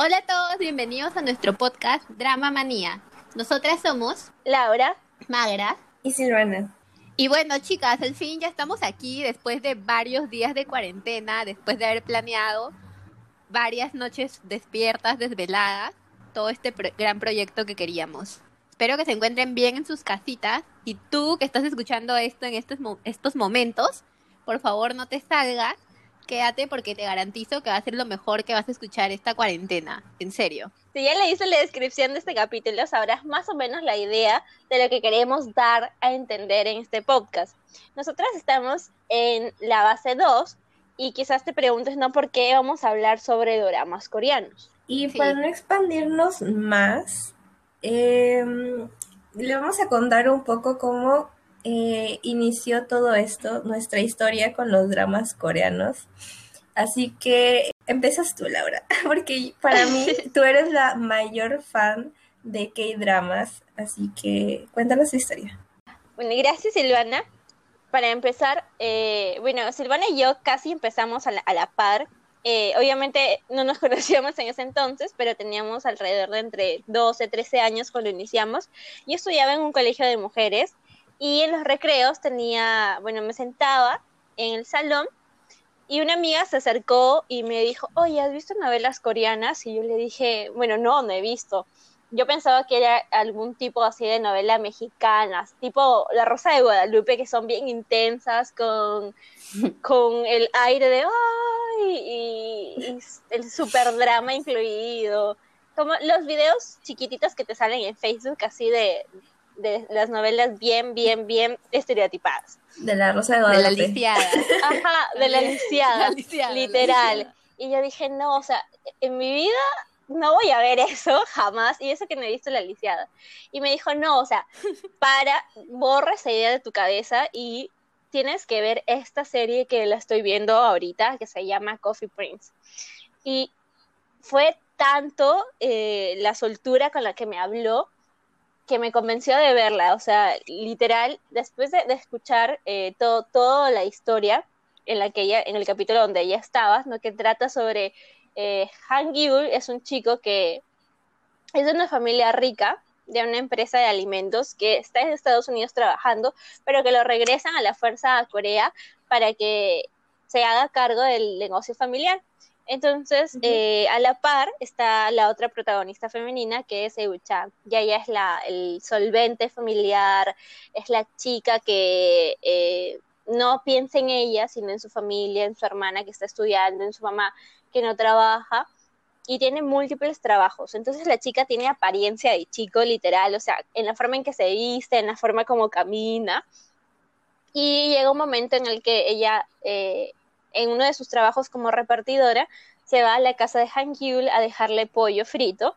Hola a todos, bienvenidos a nuestro podcast Drama Manía. Nosotras somos Laura, Magra y Silvana. Y bueno, chicas, al fin ya estamos aquí después de varios días de cuarentena, después de haber planeado varias noches despiertas, desveladas, todo este gran proyecto que queríamos. Espero que se encuentren bien en sus casitas y tú que estás escuchando esto en estos, estos momentos, por favor no te salgas quédate porque te garantizo que va a ser lo mejor que vas a escuchar esta cuarentena, en serio. Si ya leíste la descripción de este capítulo, sabrás más o menos la idea de lo que queremos dar a entender en este podcast. Nosotras estamos en la base 2 y quizás te preguntes, ¿no? ¿Por qué vamos a hablar sobre dramas coreanos? Y para no expandirnos más, em, le vamos a contar un poco cómo eh, inició todo esto, nuestra historia con los dramas coreanos. Así que empiezas tú, Laura, porque para mí tú eres la mayor fan de K-dramas, así que cuéntanos tu historia. Bueno, gracias Silvana. Para empezar, eh, bueno, Silvana y yo casi empezamos a la, par. Eh, obviamente no nos conocíamos en ese entonces, pero teníamos alrededor de entre 12, 13 años cuando iniciamos. Yo estudiaba en un colegio de mujeres y en los recreos tenía, bueno, me sentaba en el salón y una amiga se acercó y me dijo, oye, ¿has visto novelas coreanas? Y yo le dije, bueno, no, no he visto. Yo pensaba que era algún tipo así de novela mexicana, tipo La Rosa de Guadalupe, que son bien intensas, con, con el aire de ¡ay! Y, el super drama incluido. Como los videos chiquititos que te salen en Facebook, así de, de las novelas bien, bien, bien estereotipadas. De la Rosa de Guadalupe. De la lisiada. Ajá, de la lisiada, literal. Y yo dije, no, o sea, en mi vida no voy a ver eso jamás, y eso que no he visto la lisiada. Y me dijo, no, o sea, para, borra esa idea de tu cabeza y tienes que ver esta serie que la estoy viendo ahorita, que se llama Coffee Prince. Y fue tanto eh, la soltura con la que me habló que me convenció de verla. O sea, literal, después de, escuchar eh, todo, toda la historia en la que ella, en el capítulo donde ella estaba, ¿no? que trata sobre eh, Han Gyul, es un chico que es de una familia rica, de una empresa de alimentos que está en Estados Unidos trabajando, pero que lo regresan a la fuerza a Corea para que se haga cargo del negocio familiar. Entonces, eh, a la par está la otra protagonista femenina que es Eucha. Y ella es la, el solvente familiar, es la chica que eh, no piensa en ella, sino en su familia, en su hermana que está estudiando, en su mamá que no trabaja y tiene múltiples trabajos. Entonces la chica tiene apariencia de chico literal, o sea, en la forma en que se viste, en la forma como camina. Y llega un momento en el que ella eh, en uno de sus trabajos como repartidora, se va a la casa de Han Hyul a dejarle pollo frito.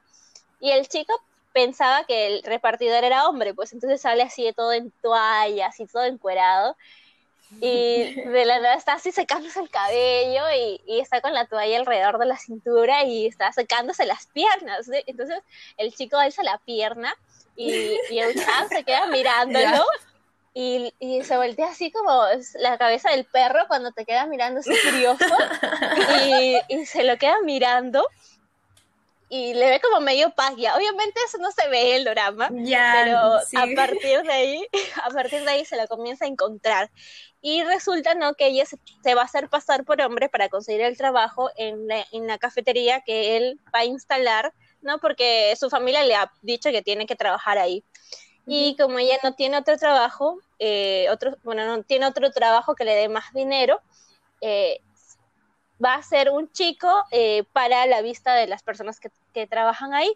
Y el chico pensaba que el repartidor era hombre, pues entonces sale así de todo en toalla, así todo encuerado. Y de la nada está así secándose el cabello y, y, está con la toalla alrededor de la cintura y está secándose las piernas. Entonces el chico alza la pierna y, y el chan se queda mirándolo y, y, se voltea así como la cabeza del perro cuando te queda mirando así curioso y, y, se lo queda mirando y le ve como medio pagia. Obviamente eso no se ve en el drama, pero a partir de ahí, a partir de ahí se lo comienza a encontrar. Y resulta ¿no? que ella se, se va a hacer pasar por hombre para conseguir el trabajo en la, en la cafetería que él va a instalar, ¿no? Porque su familia le ha dicho que tiene que trabajar ahí. Y como ella no tiene otro trabajo, eh, otro, bueno, no tiene otro trabajo que le dé más dinero, eh, va a ser un chico eh, para la vista de las personas que, que, trabajan ahí.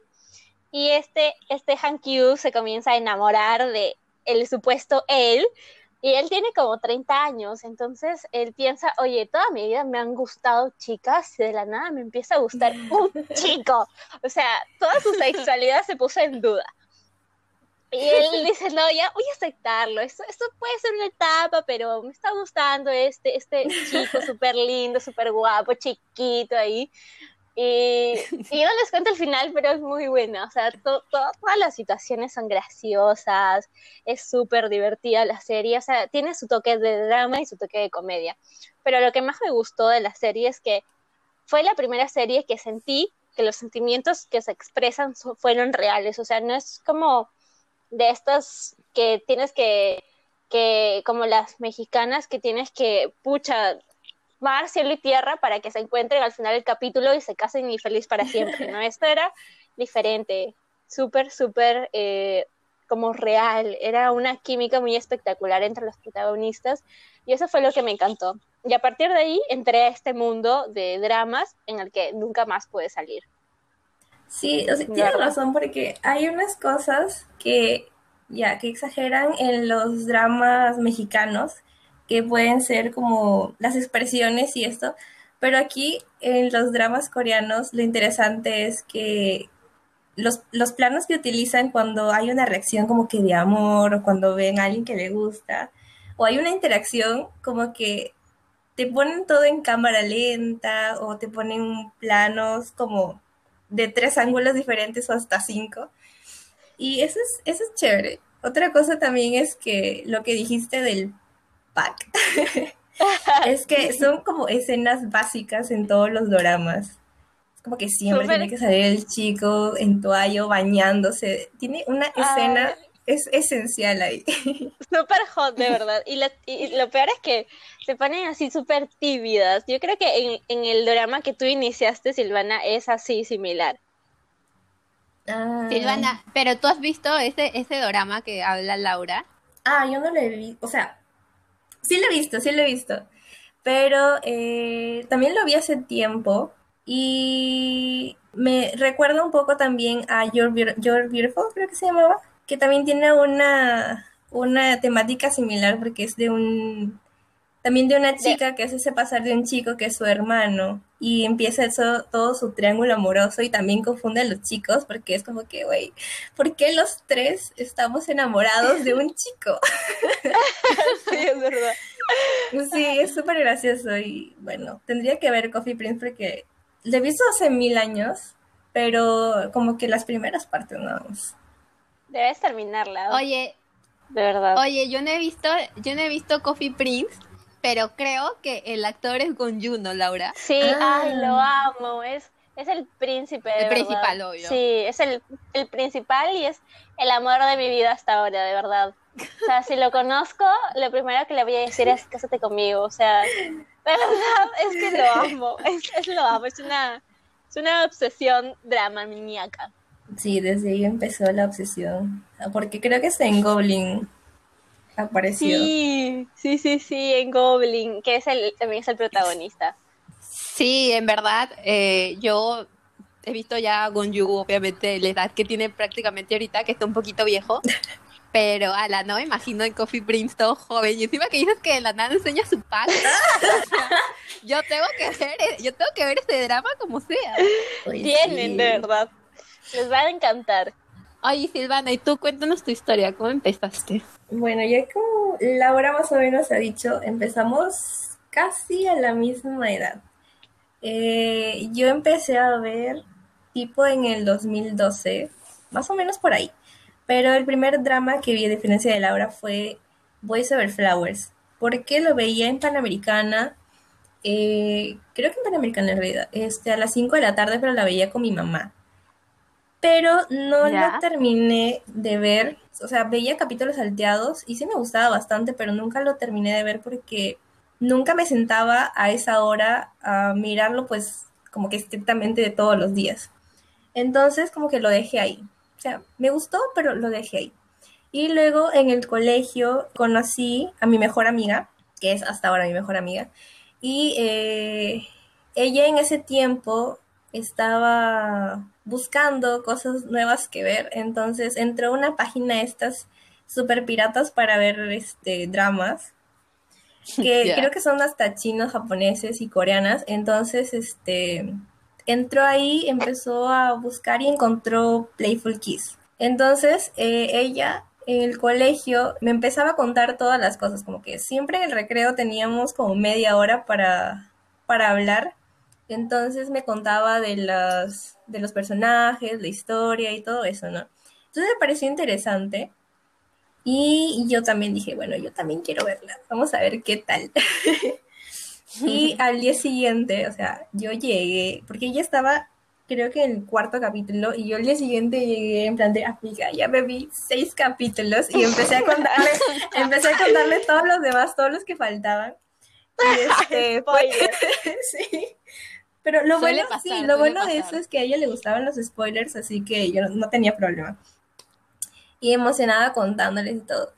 Y este, este Han Kyu se comienza a enamorar de el supuesto él, y él tiene como 30 años, entonces él piensa, oye, toda mi vida me han gustado chicas y de la nada me empieza a gustar un chico. O sea, toda su sexualidad se puso en duda. Y él dice, no, ya voy a aceptarlo, esto, esto puede ser una etapa, pero me está gustando este, este chico súper lindo, súper guapo, chiquito ahí. Y, y, no les cuento el final, pero es muy buena. O sea, todas las situaciones son graciosas, es súper divertida la serie. O sea, tiene su toque de drama y su toque de comedia. Pero lo que más me gustó de la serie es que fue la primera serie que sentí que los sentimientos que se expresan fueron reales, o sea, no es como de estas que tienes que, que, como las mexicanas, que tienes que, pucha, mar, cielo y tierra para que se encuentren al final del capítulo y se casen y feliz para siempre, ¿no? Esto era diferente, súper, súper eh, como real, era una química muy espectacular entre los protagonistas y eso fue lo que me encantó. Y a partir de ahí entré a este mundo de dramas en el que nunca más pude salir. Sí, o sea, tienes razón porque hay unas cosas que ya que exageran en los dramas mexicanos que pueden ser como las expresiones y esto, pero aquí en los dramas coreanos lo interesante es que los, los, planos que utilizan cuando hay una reacción como que de amor o cuando ven a alguien que le gusta o hay una interacción como que te ponen todo en cámara lenta o te ponen planos como de tres ángulos diferentes o hasta cinco. Y eso es, eso es chévere. Otra cosa también es que lo que dijiste del pack es que son como escenas básicas en todos los doramas como que siempre tiene que salir el chico en toallo bañándose. Tiene una escena, es esencial ahí. Súper hot, de verdad. Y lo, peor es que se ponen así súper tímidas. Yo creo que en, el drama que tú iniciaste, Silvana, es así similar. Ah. Silvana, pero tú has visto ese, ese drama que habla Laura. Ah, yo no lo he visto. O sea, sí lo he visto, sí lo he visto. Pero eh, también lo vi hace tiempo y me recuerda un poco también a Your, Beautiful, creo que se llamaba, que también tiene una, una temática similar porque es de un también de una chica que hace pasar de un chico que es su hermano y empieza eso, todo su triángulo amoroso y también confunde a los chicos porque es como que, güey, ¿por qué los tres estamos enamorados de un chico? sí, es verdad. Sí, es súper gracioso y bueno, tendría que ver Coffee Prince porque le he visto hace mil años, pero como que las primeras partes no. Debes terminarla. Oye, de verdad. Oye, yo no he visto, yo no he visto Coffee Prince, pero creo que el actor es Gon ¿no, Laura? Sí, ah. ay, lo amo, es, es el príncipe. De el principal, obvio. Sí, es el, el principal y es el amor de mi vida hasta ahora, de verdad. O sea, si lo conozco, lo primero que le voy a decir es cásate conmigo. O sea, de verdad es que lo amo. Es, lo amo. Es una, es una obsesión dramaniaca. Sí, desde ahí empezó la obsesión. Porque creo que está en Goblin. Apareció. Sí, sí, sí, sí, en Goblin, que es el, también es el protagonista. Sí, en verdad, eh, yo he visto ya a Gonju, obviamente, la edad que tiene prácticamente ahorita, que está un poquito viejo. Pero ala, no me imagino en Coffee Prince todo joven. Y encima que dices que la nada enseña su pack. yo tengo que ver, yo tengo que ver este drama como sea. Tienen, de verdad. Les va a encantar. Oye, Silvana, y tú cuéntanos tu historia, ¿cómo empezaste? Bueno, ya como Laura más o menos ha dicho, empezamos casi a la misma edad. Eh, yo empecé a ver tipo en el 2012, más o menos por ahí. Pero el primer drama que vi, a diferencia de Laura, fue Boys Over Flowers. Porque lo veía en Panamericana, eh, creo que en Panamericana en realidad, este, a las 5 de la tarde, pero la veía con mi mamá. Pero no lo terminé de ver, o sea, veía capítulos salteados y sí me gustaba bastante, pero nunca lo terminé de ver porque nunca me sentaba a esa hora a mirarlo, pues, como que estrictamente de todos los días. Entonces, como que lo dejé ahí sea, me gustó, pero lo dejé ahí. Y luego en el colegio conocí a mi mejor amiga, que es hasta ahora mi mejor amiga, y eh, ella en ese tiempo estaba buscando cosas nuevas que ver, entonces entró una página de estas super piratas para ver este dramas que creo que son hasta chinos, japoneses y coreanas, entonces este entró ahí, empezó a buscar y encontró Playful Kiss. Entonces, eh, ella en el colegio me empezaba a contar todas las cosas, como que siempre en el recreo teníamos como media hora para, para hablar. Entonces me contaba de, las, de los personajes, la historia y todo eso, ¿no? Entonces me pareció interesante. Y yo también dije, bueno, yo también quiero verla. Vamos a ver qué tal. Y al día siguiente, o sea, yo llegué, porque ella estaba creo que el cuarto capítulo, y yo el día siguiente llegué en plan de, amiga, ya me vi seis capítulos, y empecé a contarle, empecé a contarle todos los demás, todos los que faltaban. Y este, sí. Pero lo bueno, sí, lo bueno de eso es que a ella le gustaban los spoilers, así que yo no tenía problema. Y emocionada contándoles y todo.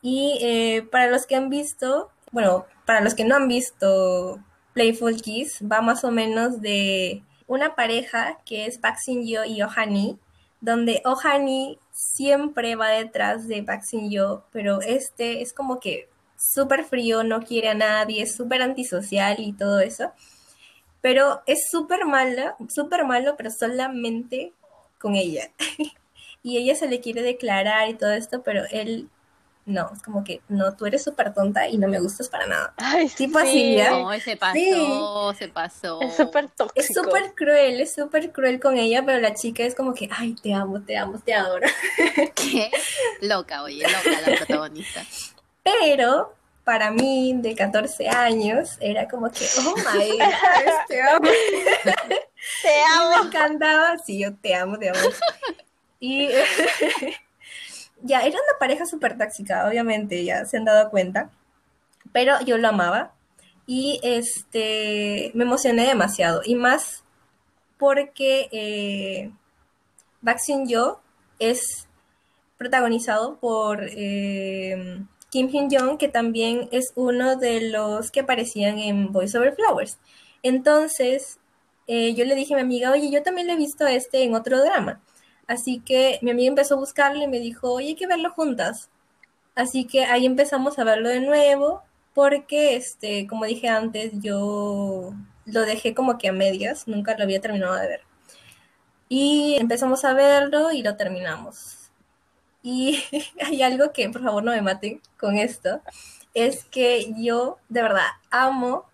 Y eh, para los que han visto, bueno, para los que no han visto Playful Kiss, va más o menos de una pareja que es Park Yo y Ohani, donde Ohani siempre va detrás de Park Yo, pero este es como que súper frío, no quiere a nadie, es súper antisocial y todo eso. Pero es súper malo, súper malo, pero solamente con ella. y ella se le quiere declarar y todo esto, pero él no, es como que no, tú eres súper tonta y no me gustas para nada. Ay, tipo así, ¿ya? No, se pasó, se pasó. Es súper tóxico. Es súper cruel, es súper cruel con ella, pero la chica es como que, ay, te amo, te amo, te adoro. ¿Qué? Loca, oye, loca la protagonista. Pero para mí, de 14 años, era como que, oh my God, te amo. Te amo. Y me encantaba, sí, yo te amo, te amo. Y ya, era una pareja súper tóxica, obviamente, ya se han dado cuenta, pero yo lo amaba y este, me emocioné demasiado, y más porque eh, Baxin Yo es protagonizado por eh, Kim Hyun Jong, que también es uno de los que aparecían en Voice Over Flowers. Entonces, eh, yo le dije a mi amiga, oye, yo también le he visto este en otro drama. Así que mi amiga empezó a buscarlo y me dijo, oye, hay que verlo juntas. Así que ahí empezamos a verlo de nuevo, porque, este, como dije antes, yo lo dejé como que a medias, nunca lo había terminado de ver. Y empezamos a verlo y lo terminamos. Y hay algo que, por favor, no me maten con esto, es que yo de verdad amo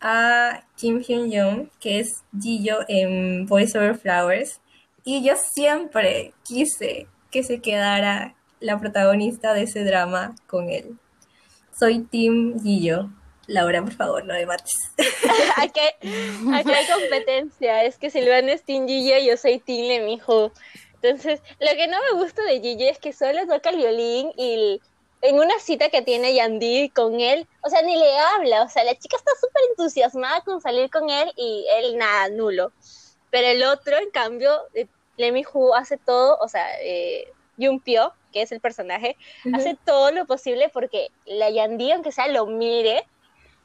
a Kim Hyun Young, que es Jiyo en Voice Over Flowers. Y yo siempre quise que se quedara la protagonista de ese drama con él. Soy Team Gillo. Laura, por favor, no me mates. aquí, aquí hay competencia. Es que Silvana es Team Gillo y yo soy Team Lemijo. Entonces, lo que no me gusta de Gillo es que solo toca el violín y en una cita que tiene Yandy con él, o sea, ni le habla. O sea, la chica está súper entusiasmada con salir con él y él nada, nulo. Pero el otro, en cambio, Lemmy Hu hace todo, o sea, eh, Pyo, que es el personaje, hace todo lo posible porque la Yandy, aunque sea, lo mire,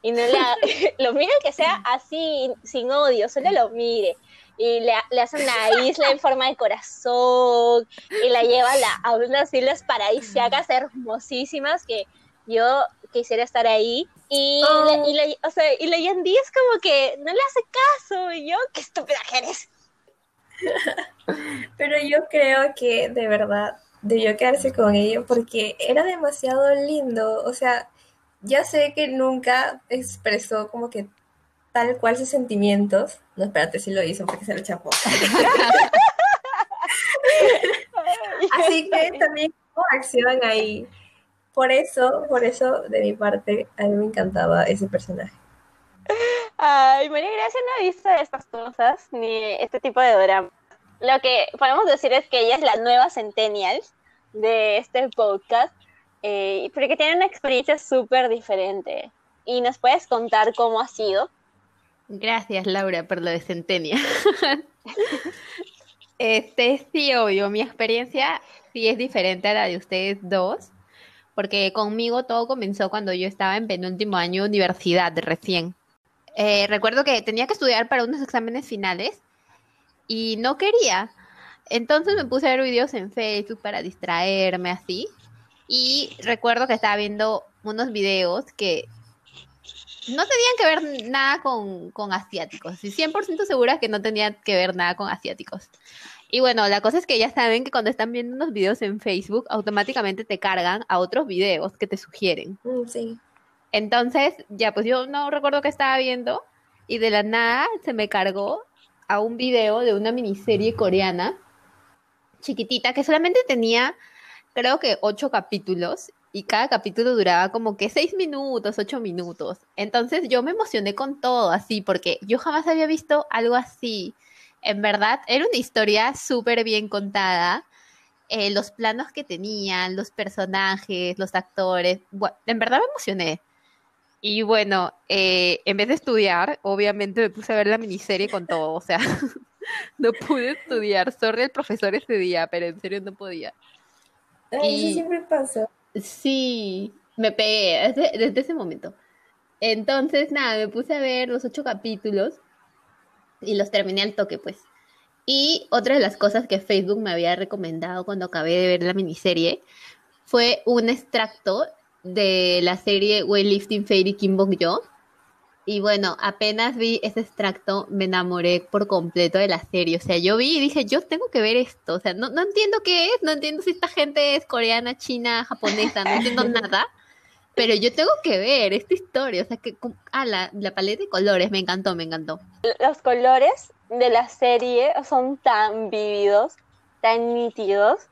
y no la, lo mire que sea así, sin odio, solo lo mire. Y le, le, hace una isla en forma de corazón, y la lleva a, la, a unas islas paradisíacas hermosísimas que yo quisiera estar ahí. Y, la, y, la, o sea, y la Yandy es como que no le hace caso, y yo, qué estúpida eres. Pero yo creo que de verdad debió quedarse con ella porque era demasiado lindo. O sea, ya sé que nunca expresó como que tal cual sus sentimientos. No, espérate, si lo hizo porque se lo chapó. Así que también hubo acción ahí. Por eso, por eso, de mi parte, a mí me encantaba ese personaje. Ay, María Gracia no ha visto estas cosas, ni este tipo de drama. Lo que podemos decir es que ella es la nueva Centennial de este podcast, eh, porque tiene una experiencia súper diferente. ¿Y nos puedes contar cómo ha sido? Gracias, Laura, por lo de Centennial. este, sí, obvio, mi experiencia sí es diferente a la de ustedes dos, porque conmigo todo comenzó cuando yo estaba en penúltimo año de universidad, recién. Eh, recuerdo que tenía que estudiar para unos exámenes finales y no quería. Entonces me puse a ver videos en Facebook para distraerme así. Y recuerdo que estaba viendo unos videos que no tenían que ver nada con, con asiáticos. Y 100% segura que no tenían que ver nada con asiáticos. Y bueno, la cosa es que ya saben que cuando están viendo unos videos en Facebook, automáticamente te cargan a otros videos que te sugieren. Mm, sí. Entonces, ya, pues yo no recuerdo qué estaba viendo y de la nada se me cargó a un video de una miniserie coreana chiquitita que solamente tenía, creo que ocho capítulos y cada capítulo duraba como que seis minutos, ocho minutos. Entonces yo me emocioné con todo así porque yo jamás había visto algo así. En verdad, era una historia súper bien contada. Eh, los planos que tenían, los personajes, los actores. En verdad me emocioné. Y bueno, eh, en vez de estudiar, obviamente me puse a ver la miniserie con todo. O sea, no pude estudiar. Sorry el profesor ese día, pero en serio no podía. Ay, eso siempre pasó. Sí, me pegué desde, desde, ese momento. Entonces, nada, me puse a ver los ocho capítulos y los terminé al toque, pues. Y otra de las cosas que Facebook me había recomendado cuando acabé de ver la miniserie fue un extracto de la serie Weightlifting Fairy Kimbok Yo. Y bueno, apenas vi ese extracto, me enamoré por completo de la serie. O sea, yo vi y dije, yo tengo que ver esto. O sea, no, no entiendo qué es, no entiendo si esta gente es coreana, china, japonesa, no entiendo nada. Pero yo tengo que ver esta historia. O sea, que ah, la, la paleta de colores me encantó, me encantó. Los colores de la serie son tan vívidos, tan nítidos.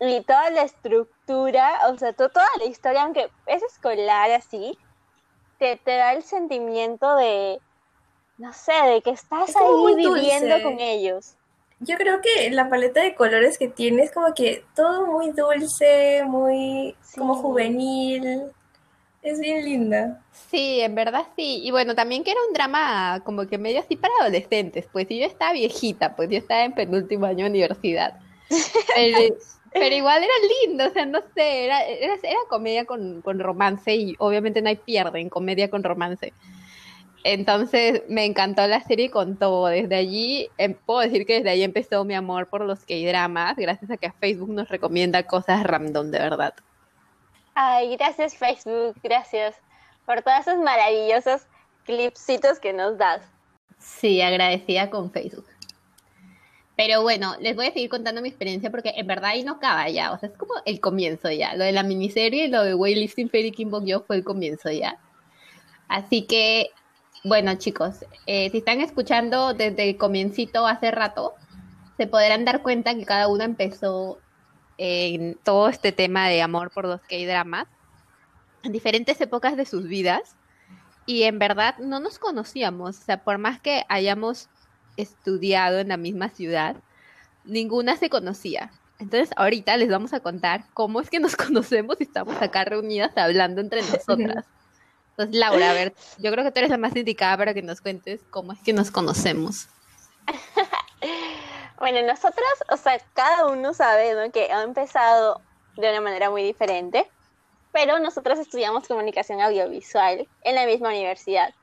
Y toda la estructura, o sea, toda la historia, aunque es escolar así, te, te da el sentimiento de, no sé, de que estás ahí viviendo con ellos. Yo creo que la paleta de colores que tiene es como que todo muy dulce, muy como juvenil. Es bien linda. Sí, en verdad sí. Y bueno, también que era un drama como que medio así para adolescentes, pues y yo estaba viejita, pues yo estaba en penúltimo año de universidad. Pero igual era lindo, o sea, no sé, era, era, comedia con, romance y obviamente no hay pierde en comedia con romance. Entonces me encantó la serie con todo. Desde allí, em, puedo decir que desde allí empezó mi amor por los K-dramas, gracias a que Facebook nos recomienda cosas random, de verdad. Ay, gracias Facebook, gracias por todos esos maravillosos clipsitos que nos das. Sí, agradecida con Facebook. Pero bueno, les voy a seguir contando mi experiencia porque en verdad ahí no acaba ya. O sea, es como el comienzo ya. Lo de la miniserie lo de Weightlifting Fairy Kimbok Yo fue el comienzo ya. Así que, bueno, chicos, eh, si están escuchando desde el comiencito hace rato, se podrán dar cuenta que cada uno empezó en todo este tema de amor por los K-dramas en diferentes épocas de sus vidas. Y en verdad no nos conocíamos. O sea, por más que hayamos estudiado en la misma ciudad, ninguna se conocía. Entonces ahorita les vamos a contar cómo es que nos conocemos y estamos acá reunidas hablando entre nosotras. Entonces, Laura, a ver, yo creo que tú eres la más indicada para que nos cuentes cómo es que nos conocemos. bueno, nosotras, o sea, cada uno sabe que ha empezado de una manera muy diferente, pero nosotros estudiamos comunicación audiovisual en la misma universidad.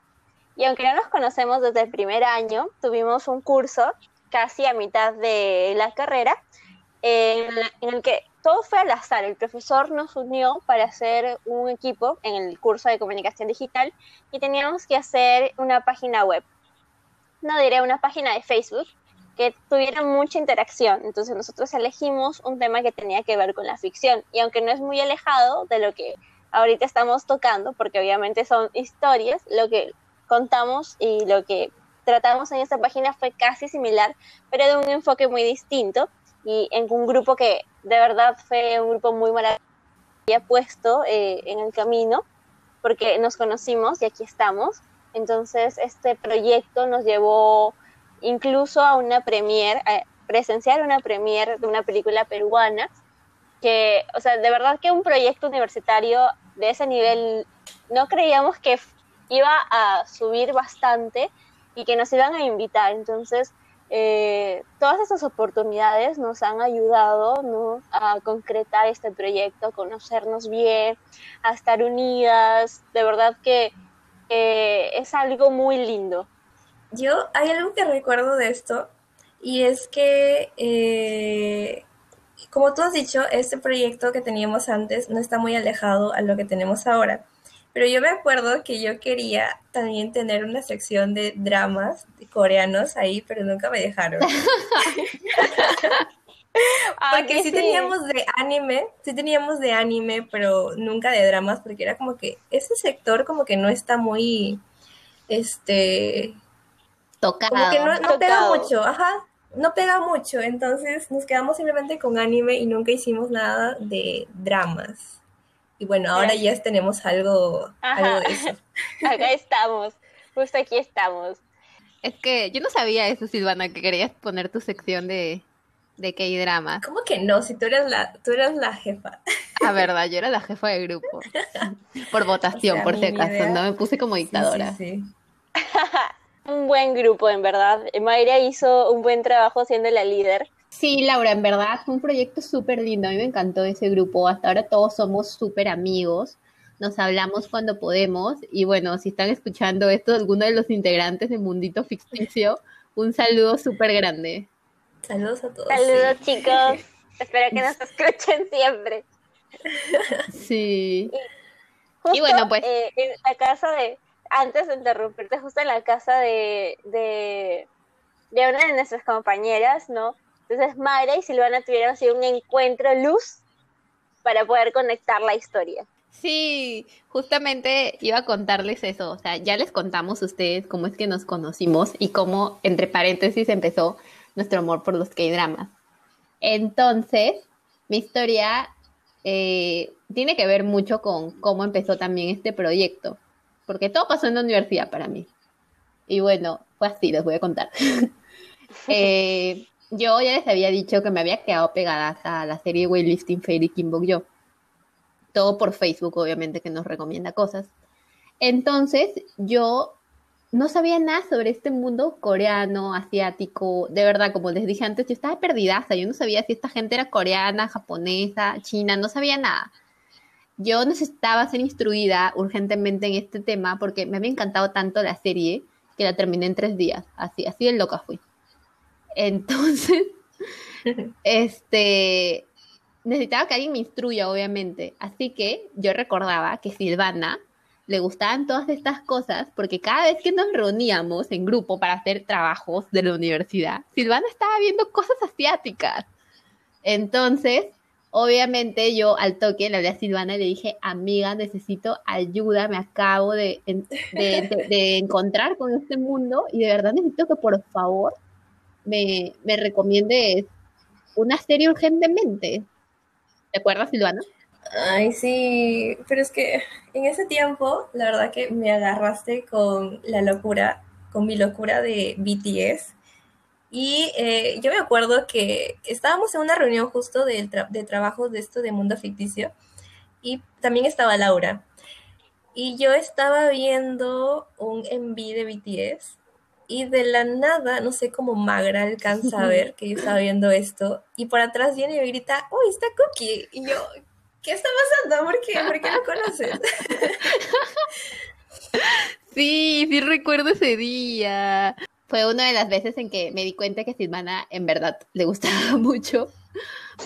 Y aunque no nos conocemos desde el primer año, tuvimos un curso casi a mitad de la carrera en, el que todo fue al azar. El profesor nos unió para hacer un equipo en el curso de comunicación digital y teníamos que hacer una página web. No diré una página de Facebook que tuviera mucha interacción. Entonces nosotros elegimos un tema que tenía que ver con la ficción. Y aunque no es muy alejado de lo que ahorita estamos tocando, porque obviamente son historias, lo que contamos y lo que tratamos en esta página fue casi similar, pero de un enfoque muy distinto y en un grupo que de verdad fue un grupo muy maravilloso puesto eh, en el camino porque nos conocimos y aquí estamos. Entonces este proyecto nos llevó incluso a una premier, a presenciar una premier de una película peruana que, o sea, de verdad que un proyecto universitario de ese nivel no creíamos que iba a subir bastante y que nos iban a invitar. Entonces, eh, todas esas oportunidades nos han ayudado a concretar este proyecto, a conocernos bien, a estar unidas. De verdad que es algo muy lindo. Yo, hay algo que recuerdo de esto y es que, eh, como tú has dicho, este proyecto que teníamos antes no está muy alejado a lo que tenemos ahora. Pero yo me acuerdo que yo quería también tener una sección de dramas coreanos ahí, pero nunca me dejaron. porque sí, teníamos de anime, sí teníamos de anime, pero nunca de dramas, porque era como que ese sector como que no está muy, este... Tocado. Como que no, no pega mucho, ajá, no pega mucho, entonces nos quedamos simplemente con anime y nunca hicimos nada de dramas. Y bueno, ahora ya tenemos algo, algo de eso. Acá estamos, justo aquí estamos. Es que yo no sabía eso, Silvana, que querías poner tu sección de, de K-drama. ¿Cómo que no? Si tú eras la, tú eras la jefa. Ah, verdad, yo era la jefa de grupo. Por votación, por si acaso, no me puse como dictadora. Sí, un buen grupo, en verdad. Mayra hizo un buen trabajo siendo la líder. Sí, Laura, en verdad fue un proyecto súper lindo. A mí me encantó ese grupo. Hasta ahora todos somos súper amigos. Nos hablamos cuando podemos. Y bueno, si están escuchando esto, alguno de los integrantes de Mundito Ficticio, un saludo súper grande. Saludos a todos. Saludos, chicos. Espero que nos escuchen siempre. Sí. Y, bueno, pues. Eh, en la casa de. Antes de interrumpirte, justo en la casa de, de, de una de nuestras compañeras, ¿no? Entonces, Mayra y Silvana tuvieron así un encuentro luz para poder conectar la historia. Sí, justamente iba a contarles eso. O sea, ya les contamos a ustedes cómo es que nos conocimos y cómo, entre paréntesis, empezó nuestro amor por los K-dramas. Entonces, mi historia eh, tiene que ver mucho con cómo empezó también este proyecto, porque todo pasó en la universidad para mí. Y bueno, fue así, les voy a contar. Eh, yo ya les había dicho que me había quedado pegada a la serie Weightlifting Fairy Kimbok Yo. Todo por Facebook, obviamente, que nos recomienda cosas. Entonces, yo no sabía nada sobre este mundo coreano, asiático. De verdad, como les dije antes, yo estaba perdida. yo no sabía si esta gente era coreana, japonesa, china, no sabía nada. Yo necesitaba ser instruida urgentemente en este tema porque me había encantado tanto la serie que la terminé en tres días. Así, así de loca fui. Entonces, este, necesitaba que alguien me instruya, obviamente. Así que yo recordaba que Silvana le gustaban todas estas cosas porque cada vez que nos reuníamos en grupo para hacer trabajos de la universidad, Silvana estaba viendo cosas asiáticas. Entonces, obviamente yo al toque le hablé a Silvana y le dije, amiga, necesito ayuda, me acabo de, de, encontrar con este mundo y de verdad necesito que por favor me, me recomiendes una serie urgentemente. ¿Te acuerdas, Silvana? Ay, sí, pero es que en ese tiempo, la verdad que me agarraste con la locura, con mi locura de BTS. Y eh, yo me acuerdo que estábamos en una reunión justo de, de trabajo de esto de Mundo Ficticio y también estaba Laura. Y yo estaba viendo un MV de BTS y de la nada, no sé cómo Magra alcanza a ver que yo estaba viendo esto y por atrás viene y me grita, ¡Uy, está Cookie! Y yo, ¿qué está pasando? ¿Por qué? ¿Por qué lo conoces? sí, sí recuerdo ese día. Fue una de las veces en que me di cuenta que Silvana en verdad le gustaba mucho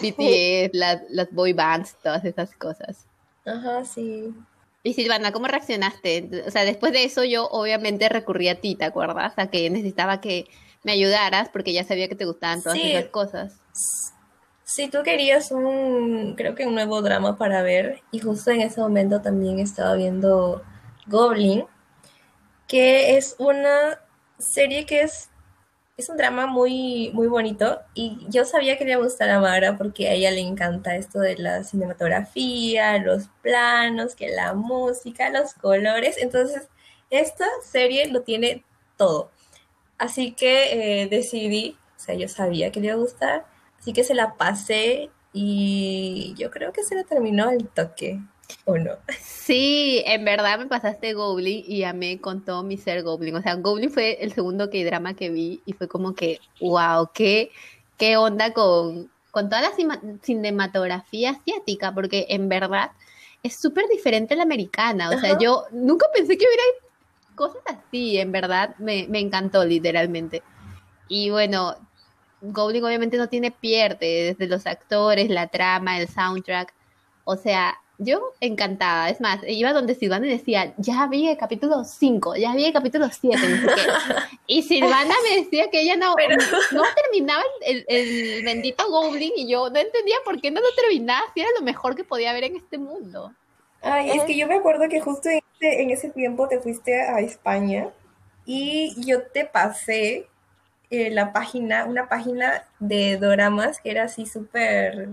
BTS, las, las boy bands, todas esas cosas. Ajá, sí. Y Silvana, ¿cómo reaccionaste? O sea, después de eso yo obviamente recurrí a ti, ¿te acuerdas? A que necesitaba que me ayudaras porque ya sabía que te gustaban todas esas cosas. Si tú querías un, creo que un nuevo drama para ver, y justo en ese momento también estaba viendo Goblin, que es una serie que es, es un drama muy, muy bonito, y yo sabía que le iba a gustar a Mara porque a ella le encanta esto de la cinematografía, los planos, que la música, los colores, entonces esta serie lo tiene todo. Así que eh, decidí, o sea, yo sabía que le iba a gustar, Así que se la pasé y yo creo que se le terminó el toque, ¿o no? Sí, en verdad me pasaste Goblin y amé con todo mi ser Goblin. O sea, Goblin fue el segundo que drama que vi y fue como que, wow, qué, qué onda con, con toda la cinematografía asiática, porque en verdad es súper diferente a la americana. O sea, yo nunca pensé que hubiera cosas así, en verdad me, me encantó literalmente. Y bueno, Goblin obviamente no tiene pierde, desde los actores, la trama, el soundtrack. O sea, yo encantada. Es más, iba donde Silvana y decía, ya vi el capítulo 5, ya vi el capítulo 7. y Silvana me decía que ella no, no terminaba el, el, bendito Goblin y yo no entendía por qué no lo terminaba si era lo mejor que podía haber en este mundo. Ay, es que yo me acuerdo que justo en ese, en ese tiempo te fuiste a España y yo te pasé eh, la página, una página de doramas que era así súper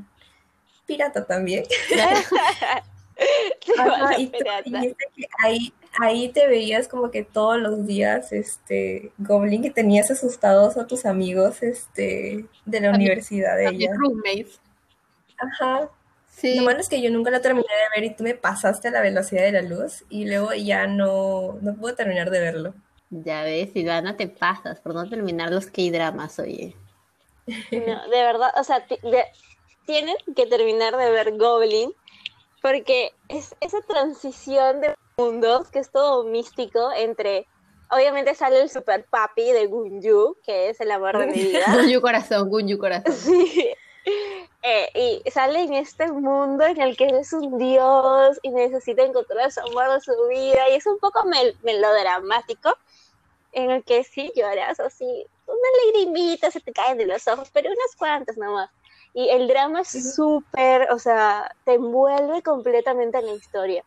pirata también. y tú dijiste que ahí, ahí te veías como que todos los días, este, Goblin, que tenías asustados a tus amigos, este, de la universidad de ella. roommates. Ajá. Sí. Lo malo es que yo nunca la terminé de ver y tú me pasaste a la velocidad de la luz y luego ya no, no pude terminar de verlo. Ya ves, Silvana, te pasas por no terminar los K-dramas, oye. No, de verdad, o sea, tienen que terminar de ver Goblin porque es esa transición de mundos que es todo místico entre obviamente sale el super papi de Gunju, que es el amor de mi vida. Gunju corazón, Gunju corazón. Sí. Eh, y sale en este mundo en el que es un dios y necesita encontrar su amor de su vida y es un poco melodramático en el que sí lloras o sí, una lagrimita se te caen de los ojos, pero unas cuantas nomás. Y el drama es súper, o sea, te envuelve completamente en la historia.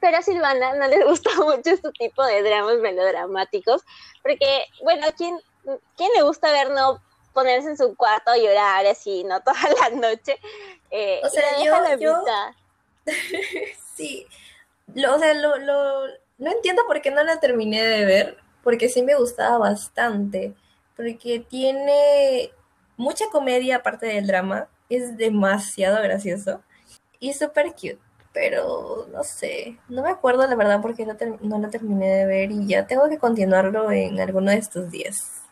Pero a Silvana no le gusta mucho este tipo de dramas melodramáticos, porque, bueno, ¿quién, ¿quién le gusta ver no ponerse en su cuarto a llorar así, no toda la noche? Eh, o sea, yo, yo... sí, lo, o sea, lo, lo, no entiendo por qué no la terminé de ver, porque sí me gustaba bastante, porque tiene mucha comedia aparte del drama, es demasiado gracioso y súper cute, pero no sé, no me acuerdo la verdad porque no, no lo terminé de ver y ya tengo que continuarlo en alguno de estos días.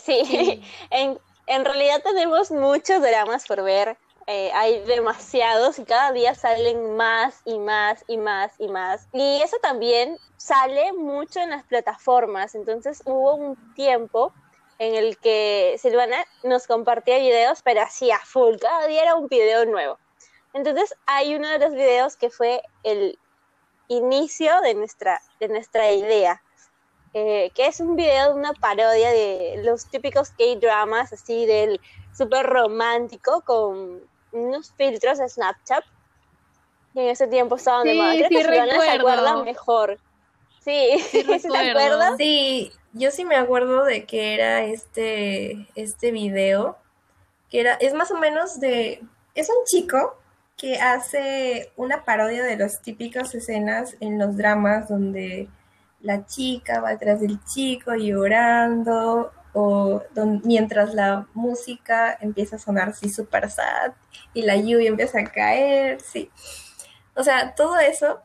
sí, En, en realidad tenemos muchos dramas por ver. Eh, hay demasiados y cada día salen más y más y más y más. Y eso también sale mucho en las plataformas. Entonces hubo un tiempo en el que Silvana nos compartía videos, pero hacía full. Cada día era un video nuevo. Entonces hay uno de los videos que fue el inicio de nuestra, de nuestra idea. Eh, que es un video de una parodia de los típicos K-dramas, así del súper romántico, con unos filtros de Snapchat que en ese tiempo estaban de moda. Creo que se acuerdan mejor. Sí, sí, te acuerdas? Sí, yo sí me acuerdo de que era este, este video, que era, es más o menos de, es un chico que hace una parodia de las típicas escenas en los dramas donde la chica va detrás del chico llorando o mientras la música empieza a sonar así súper sad y la lluvia empieza a caer, sí. O sea, todo eso,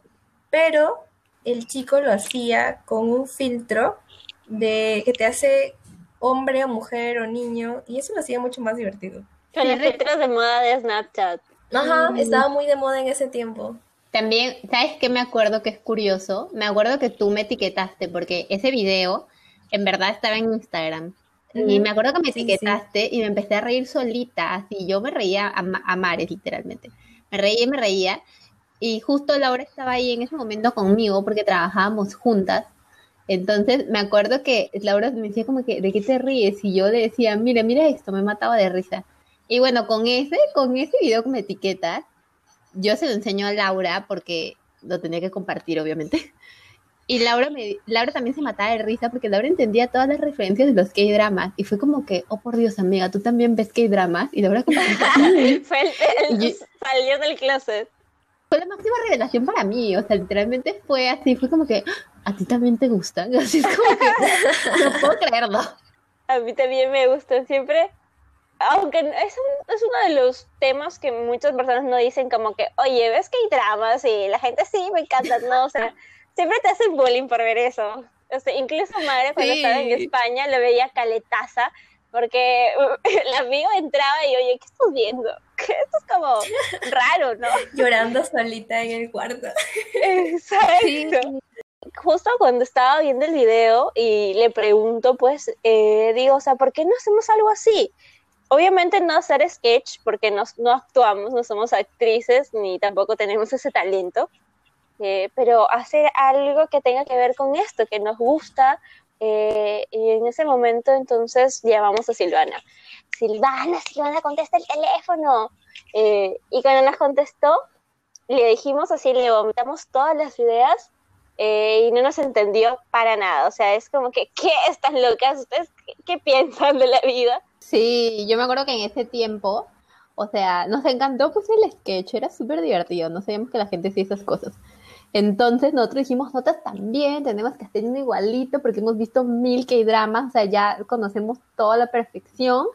pero el chico lo hacía con un filtro de que te hace hombre o mujer o niño y eso lo hacía mucho más divertido. Con los filtros de moda de Snapchat. Ajá, estaba muy de moda en ese tiempo. También, ¿sabes qué me acuerdo que es curioso? Me acuerdo que tú me etiquetaste porque ese video en verdad estaba en Instagram. Y me acuerdo que me etiquetaste y me empecé a reír solita, así yo me reía a, a, mares literalmente. Me reía y me reía. Y justo Laura estaba ahí en ese momento conmigo porque trabajábamos juntas. Entonces me acuerdo que Laura me decía como que, ¿de qué te ríes? Y yo le decía, mira, mira esto, me mataba de risa. Y bueno, con ese, con ese video que me etiquetas, yo se lo enseño a Laura porque lo tenía que compartir, obviamente. Y Laura, me, Laura también se mataba de risa porque Laura entendía todas las referencias de los K-dramas. Y fue como que, oh por Dios, amiga, tú también ves K-dramas. Y Laura como fue el, salió del closet. Fue la máxima revelación para mí. O sea, literalmente fue así. Fue como que, ¿a ti también te gustan? Así es como que, no puedo creerlo. A mí también me gustan siempre. Aunque es, es uno de los temas que muchas personas no dicen como que, oye, ¿ves que hay dramas? Y la gente sí, me encanta, ¿no? O sea siempre te hacen bullying por ver eso. O sea, incluso madre cuando estaba en España lo veía caletaza porque el amigo entraba y oye, ¿qué estás viendo? Que esto es como raro, ¿no? Llorando solita en el cuarto. Exacto. Justo cuando estaba viendo el video y le pregunto, pues, eh, digo, o sea, ¿por qué no hacemos algo así? Obviamente no hacer sketch porque no, no actuamos, no somos actrices ni tampoco tenemos ese talento, eh, pero hacer algo que tenga que ver con esto, que nos gusta. Eh, y en ese momento entonces llamamos a Silvana. Silvana, Silvana, contesta el teléfono. Eh, y cuando nos contestó, le dijimos así, le vomitamos todas las ideas y no nos entendió para nada. O sea, es como que, ¿qué están locas? ¿Ustedes qué, qué piensan de la vida? Sí, yo me acuerdo que en ese tiempo O sea, nos encantó pues el sketch, era súper divertido, no sabíamos que la gente hacía esas cosas. Entonces nosotros dijimos, nosotros también tenemos que hacer uno igualito porque hemos visto mil K-dramas, o sea, ya conocemos toda la perfección.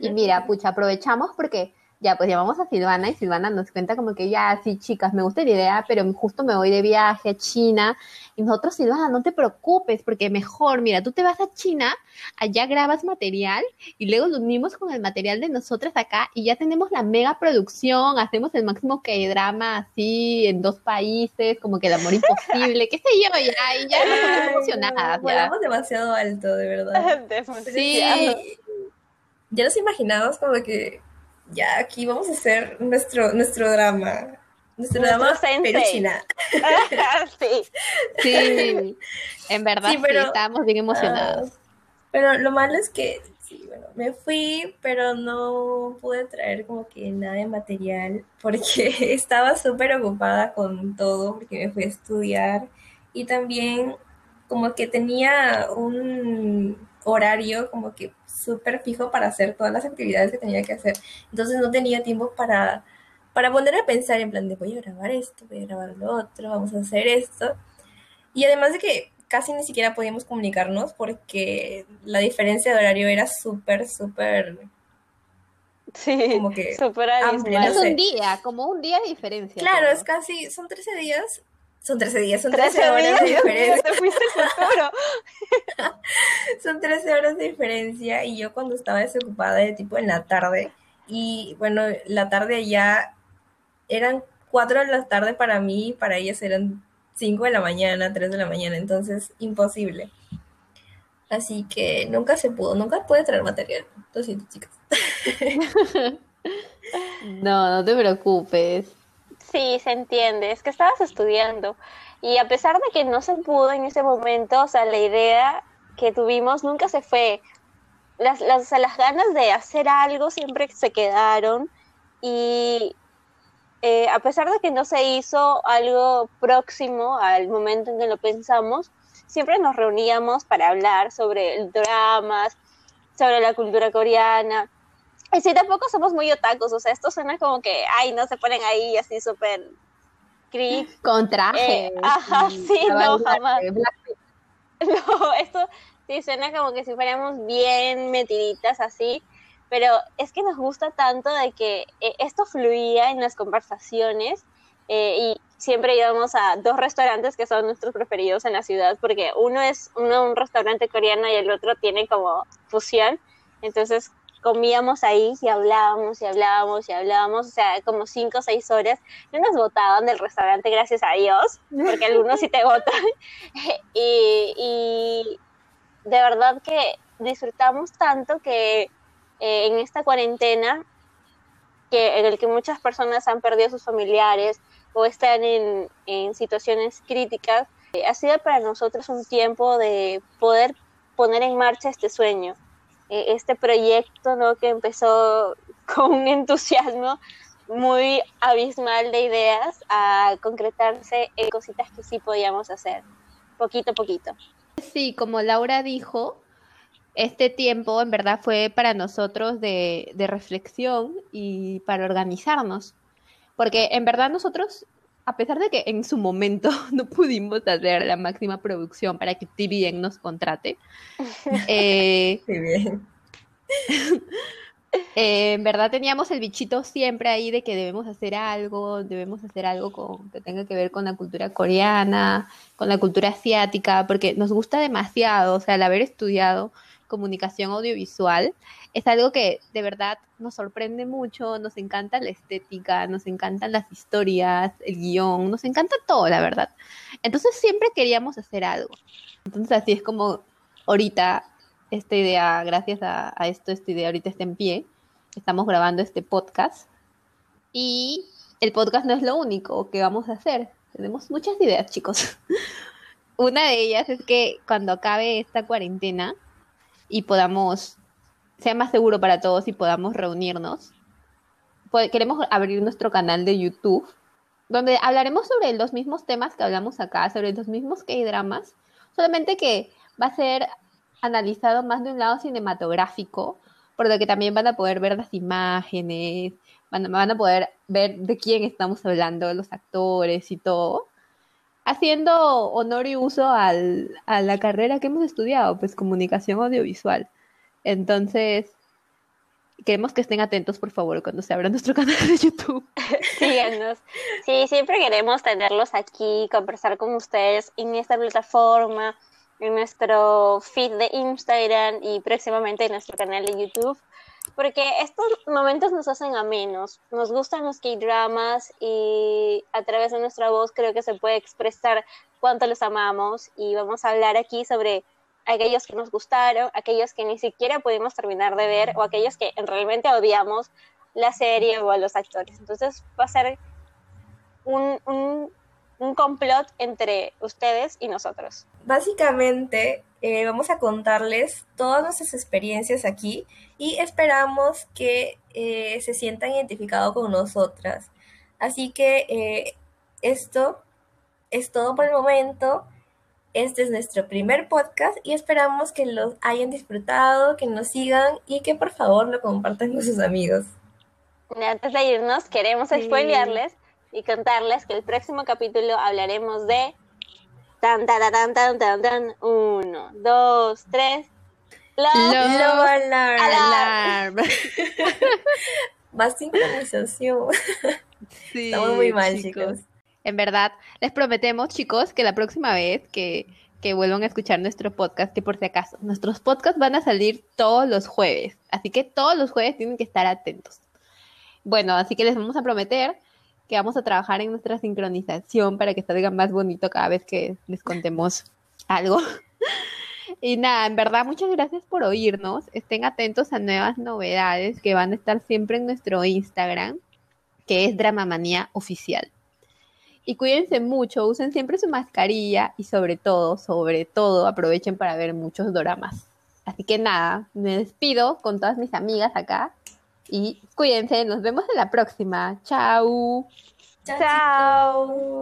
Y mira, pucha, aprovechamos porque ya, pues llamamos a Silvana y Silvana nos cuenta como que ya, sí, chicas, me gusta la idea, pero justo me voy de viaje a China. Y nosotros, Silvana, no te preocupes, porque mejor, mira, tú te vas a China, allá grabas material y luego lo unimos con el material de nosotras acá y ya tenemos la mega producción, hacemos el máximo que drama así en dos países, como que el amor imposible, qué sé yo, ya, y ya estamos emocionadas. Volamos demasiado alto, de verdad. sí. Ya nos imaginamos como que ya aquí vamos a hacer nuestro, nuestro drama. Nuestro, drama pero China. sí. Sí, en verdad sí, estábamos bien emocionados. Ah, pero lo malo es que, sí, bueno, me fui, pero no pude traer como que nada de material porque estaba súper ocupada con todo, porque me fui a estudiar y también como que tenía un horario como que súper fijo para hacer todas las actividades que tenía que hacer. Entonces no tenía tiempo para, para poner a pensar en plan de voy a grabar esto, voy a grabar lo otro, vamos a hacer esto. Y además de que casi ni siquiera podíamos comunicarnos porque la diferencia de horario era súper, súper... Sí, como que súper Es un día, como un día de diferencia. Claro, es casi, son 13 días son 13 días, son 13, horas de diferencia. Te fuiste son 13 horas de diferencia y yo cuando estaba desocupada de tipo en la tarde y bueno, la tarde ya eran 4 de la tarde para mí, para ellas eran 5 de la mañana, 3 de la mañana, entonces imposible. Así que nunca se pudo, nunca pude traer material. Lo siento, chicas. no, no te preocupes. Sí, se entiende, es que estabas estudiando y a pesar de que no se pudo en ese momento, o sea, la idea que tuvimos nunca se fue. Las, las, las ganas de hacer algo siempre se quedaron y eh, a pesar de que no se hizo algo próximo al momento en que lo pensamos, siempre nos reuníamos para hablar sobre dramas, sobre la cultura coreana, y sí, tampoco somos muy otacos, o sea, esto suena como que, ay, no se ponen ahí así súper creep. Con traje. Eh, ajá, sí, no, jamás. No, esto sí suena como que si fuéramos bien metiditas así, pero es que nos gusta tanto de que eh, esto fluía en las conversaciones eh, y siempre íbamos a dos restaurantes que son nuestros preferidos en la ciudad, porque uno es uno un restaurante coreano y el otro tiene como fusión, entonces comíamos ahí y hablábamos y hablábamos y hablábamos, o sea, como cinco o seis horas. No nos votaban del restaurante, gracias a Dios, porque algunos sí te votan. y, de verdad que disfrutamos tanto que eh, en esta cuarentena, que, en el que muchas personas han perdido a sus familiares o están en, en situaciones críticas, eh, ha sido para nosotros un tiempo de poder poner en marcha este sueño eh, este proyecto ¿no? que empezó con un entusiasmo muy abismal de ideas a concretarse en cositas que sí podíamos hacer, poquito a poquito. Sí, como Laura dijo, este tiempo en verdad fue para nosotros de, de reflexión y para organizarnos, porque en verdad nosotros a pesar de que en su momento no pudimos hacer la máxima producción para que TVN nos contrate, eh, eh, en verdad teníamos el bichito siempre ahí de que debemos hacer algo, debemos hacer algo con, que tenga que ver con la cultura coreana, con la cultura asiática, porque nos gusta demasiado, o sea, al haber estudiado comunicación audiovisual, es algo que de verdad nos sorprende mucho, nos encanta la estética, nos encantan las historias, el guion, nos encanta todo, la verdad. Entonces siempre queríamos hacer algo. Entonces así es como ahorita esta idea, gracias a, esto, esta idea ahorita está en pie. Estamos grabando este podcast y el podcast no es lo único que vamos a hacer. Tenemos muchas ideas, chicos. Una de ellas es que cuando acabe esta cuarentena, y podamos, sea más seguro para todos y podamos reunirnos. Queremos abrir nuestro canal de YouTube, donde hablaremos sobre los mismos temas que hablamos acá, sobre los mismos que hay dramas, solamente que va a ser analizado más de un lado cinematográfico, por lo que también van a poder ver las imágenes, van, van a poder ver de quién estamos hablando, los actores y todo, haciendo honor y uso al, a la carrera que hemos estudiado, pues comunicación audiovisual. Entonces, queremos que estén atentos, por favor, cuando se abra nuestro canal de YouTube. Síganos. Sí, siempre queremos tenerlos aquí, conversar con ustedes en esta plataforma, en nuestro feed de Instagram y próximamente en nuestro canal de YouTube. Porque estos momentos nos hacen amenos, nos gustan los K-dramas y a través de nuestra voz creo que se puede expresar cuánto los amamos y vamos a hablar aquí sobre aquellos que nos gustaron, aquellos que ni siquiera pudimos terminar de ver o aquellos que realmente odiamos la serie o a los actores. Entonces va a ser un, un, un complot entre ustedes y nosotros. Básicamente eh, vamos a contarles todas nuestras experiencias aquí y esperamos que eh, se sientan identificados con nosotras. Así que eh, esto es todo por el momento. Este es nuestro primer podcast y esperamos que lo hayan disfrutado, que nos sigan y que por favor lo compartan con sus amigos. Antes de irnos, queremos sí. spoilearles y contarles que el próximo capítulo hablaremos de tan tan tan tan tan tan uno, dos, tres. Love, Love, Love alarm. alarm. Más sincronización. Sí, Estamos muy mal, chicos. chicos. En verdad, les prometemos, chicos, que la próxima vez que, que vuelvan a escuchar nuestro podcast, que por si acaso, nuestros podcasts van a salir todos los jueves. Así que todos los jueves tienen que estar atentos. Bueno, así que les vamos a prometer que vamos a trabajar en nuestra sincronización para que salga más bonito cada vez que les contemos algo. Y nada, en verdad, muchas gracias por oírnos. Estén atentos a nuevas novedades que van a estar siempre en nuestro Instagram, que es Dramamanía Oficial. Y cuídense mucho, usen siempre su mascarilla y sobre todo, sobre todo, aprovechen para ver muchos doramas. Así que nada, me despido con todas mis amigas acá y cuídense, nos vemos en la próxima. Chao. Chao.